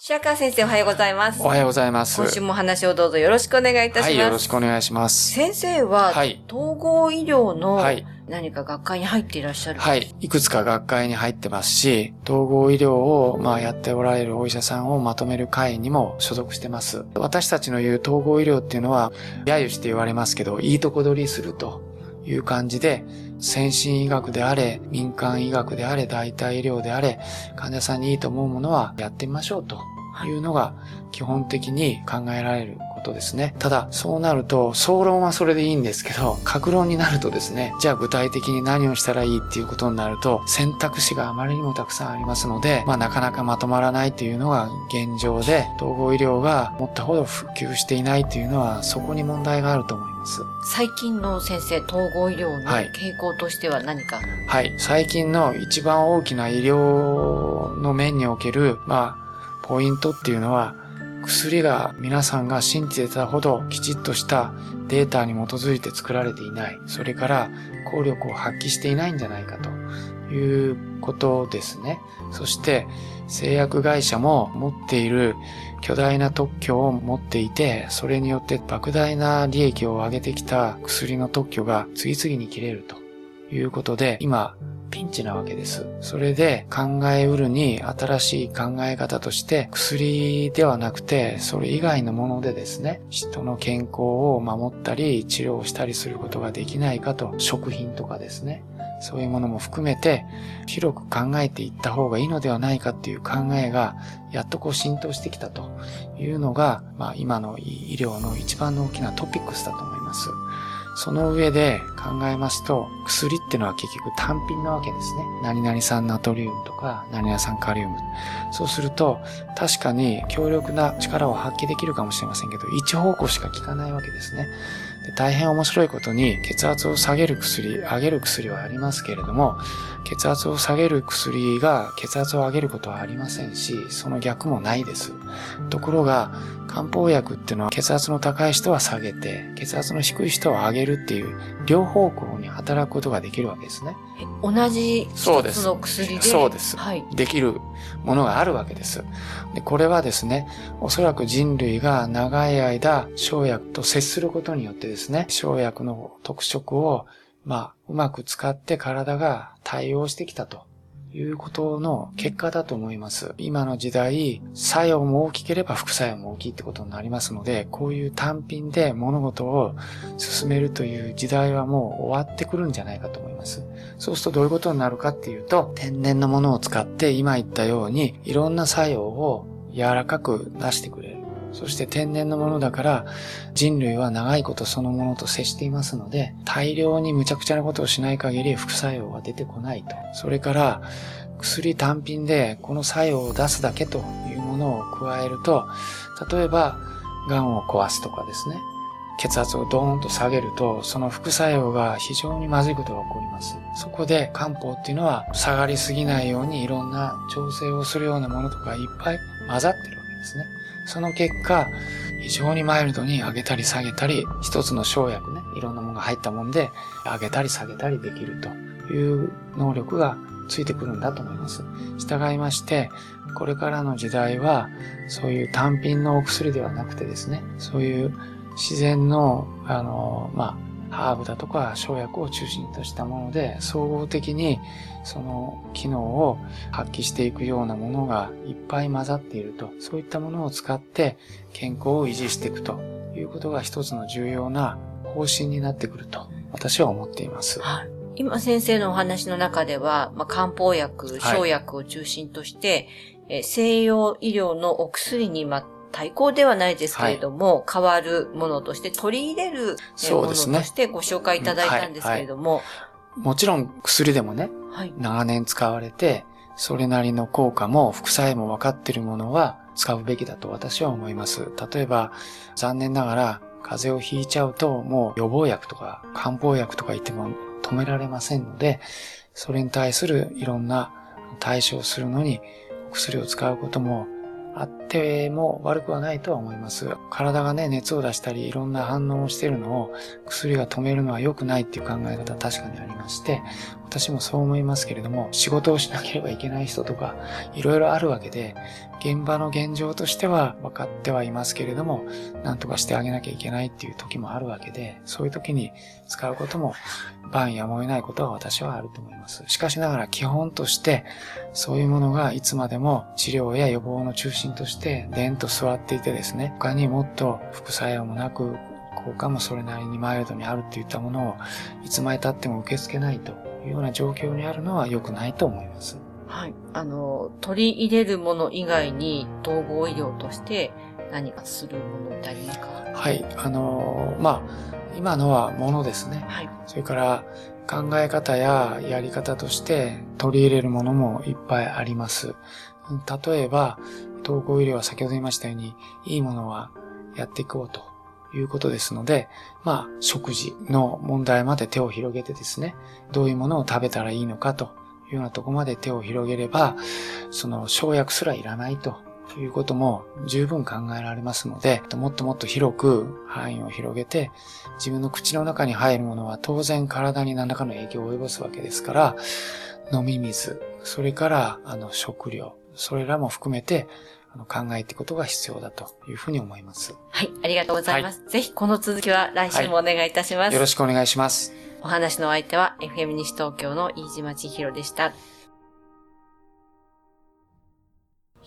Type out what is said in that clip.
白川先生おはようございますおはようございます。今週もお話をどうぞよろしくお願いいたします、はい、よろしくお願いします。先生は、はい統合医療のはい何か学会に入っていらっしゃる、はい。いくつか学会に入ってますし、統合医療を、まあ、やっておられるお医者さんをまとめる会にも所属してます。私たちの言う統合医療っていうのは、揶揄して言われますけど、いいとこ取りするという感じで、先進医学であれ、民間医学であれ、代替医療であれ、患者さんにいいと思うものはやってみましょうというのが基本的に考えられることですね。ただ、そうなると、総論はそれでいいんですけど、格論になるとですね、じゃあ具体的に何をしたらいいっていうことになると、選択肢があまりにもたくさんありますので、まあなかなかまとまらないというのが現状で、統合医療がもったほど普及していないというのは、そこに問題があると思います。最近の先生統合医療のはい傾向としては何か、はい。最近の一番大きな医療の面における、まあ、ポイントっていうのは、薬が皆さんが信じてたほどきちっとしたデータに基づいて作られていない。それから効力を発揮していないんじゃないかということですね。そして製薬会社も持っている巨大な特許を持っていて、それによって莫大な利益を上げてきた薬の特許が次々に切れるということで、今、ピンチなわけです。それで考えうるに新しい考え方として薬ではなくてそれ以外のものでですね、人の健康を守ったり治療したりすることができないかと食品とかですね。そういうものも含めて広く考えていった方がいいのではないかっていう考えがやっとこう浸透してきたというのが、まあ今の医療の一番の大きなトピックスだと思います。その上で考えますと、薬ってのは結局単品なわけですね。何々酸ナトリウムとか、何々酸カリウム。そうすると、確かに強力な力を発揮できるかもしれませんけど、一方向しか効かないわけですね。で大変面白いことに、血圧を下げる薬、上げる薬はありますけれども、血圧を下げる薬が血圧を上げることはありませんし、その逆もないです。ところが、漢方薬っていうのは血圧の高い人は下げて、血圧の低い人は上げるっていう、両方向働くことができるわけですね。え同じ一つの薬で？そうですはい、できるものがあるわけです。でこれはですね、おそらく人類が長い間、生薬と接することによってですね、生薬の特色を、まあ、うまく使って体が対応してきたと。いうことの結果だと思います。今の時代、作用も大きければ副作用も大きいってことになりますので、こういう単品で物事を進めるという時代はもう終わってくるんじゃないかと思います。そうするとどういうことになるかっていうと、天然のものを使って今言ったように、いろんな作用を柔らかく出してくれる。そして天然のものだから、人類は長いことそのものと接していますので、大量に無茶苦茶なことをしない限り副作用は出てこないと。それから、薬単品でこの作用を出すだけというものを加えると、例えば、癌を壊すとかですね。血圧をドーンと下げると、その副作用が非常にまずいことが起こります。そこで漢方っていうのは下がりすぎないようにいろんな調整をするようなものとかいっぱい混ざってるわけですね。その結果、非常にマイルドに上げたり下げたり、一つの生薬ね、いろんなものが入ったもんで、上げたり下げたりできるという能力がついてくるんだと思います。従いまして、これからの時代は、そういう単品のお薬ではなくてですね、そういう自然の、あの、まあ、ハーブだとか生薬を中心としたもので、総合的にその機能を発揮していくようなものがいっぱい混ざっていると、そういったものを使って健康を維持していくと。いうことが一つの重要な方針になってくると、私は思っています。はい。今先生のお話の中では、まあ、漢方薬、はい。生薬を中心として、えー西洋医療のお薬に、まあ、対抗ではないですけれども、変わるものとして取り入れる、ね、ものとそうですねしてご紹介いただいたんですけれども、もちろん薬でもね、はい。長年使われて、それなりの効果も副作用も分かっているものは使うべきだと私は思います。例えば、残念ながら風邪をひいちゃうともう予防薬とか漢方薬とか言っても止められませんので、それに対するいろんな対処をするのにお薬を使うこともあっても悪くはないとは思います。体がね、熱を出したりいろんな反応をしているのを薬が止めるのは良くないっていう考え方は確かにありまして、私もそう思いますけれども、仕事をしなければいけない人とか、いろいろあるわけで、現場の現状としては分かってはいますけれども、何とかしてあげなきゃいけないっていう時もあるわけで、そういう時に使うことも、万やむを得ないことは私はあると思います。しかしながら基本として、そういうものがいつまでも治療や予防の中心として、でんと座っていてですね、他にもっと副作用もなく、効果もそれなりにマイルドにあるっていったものを、いつまで経っても受け付けないというような状況にあるのは良くないと思います。はい。あの、取り入れるもの以外に統合医療として何かするものってありますか？はい。あのーまあ、今のはものですね。はい。それから考え方ややり方として取り入れるものもいっぱいあります。例えば、統合医療は先ほど言いましたように、いいものはやっていこうということですので、まあ、食事の問題まで手を広げてですね、どういうものを食べたらいいのかというようなところまで手を広げれば、その生薬すらいらないということも十分考えられますので、もっともっと広く範囲を広げて、自分の口の中に入るものは当然体に何らかの影響を及ぼすわけですから、飲み水、それからあの食料、それらも含めて考えていくことが必要だというふうに思います。はい。ありがとうございます。ぜひこの続きは来週もお願いいたします。よろしくお願いします。お話のお相手は FM 西東京の飯島千尋でした。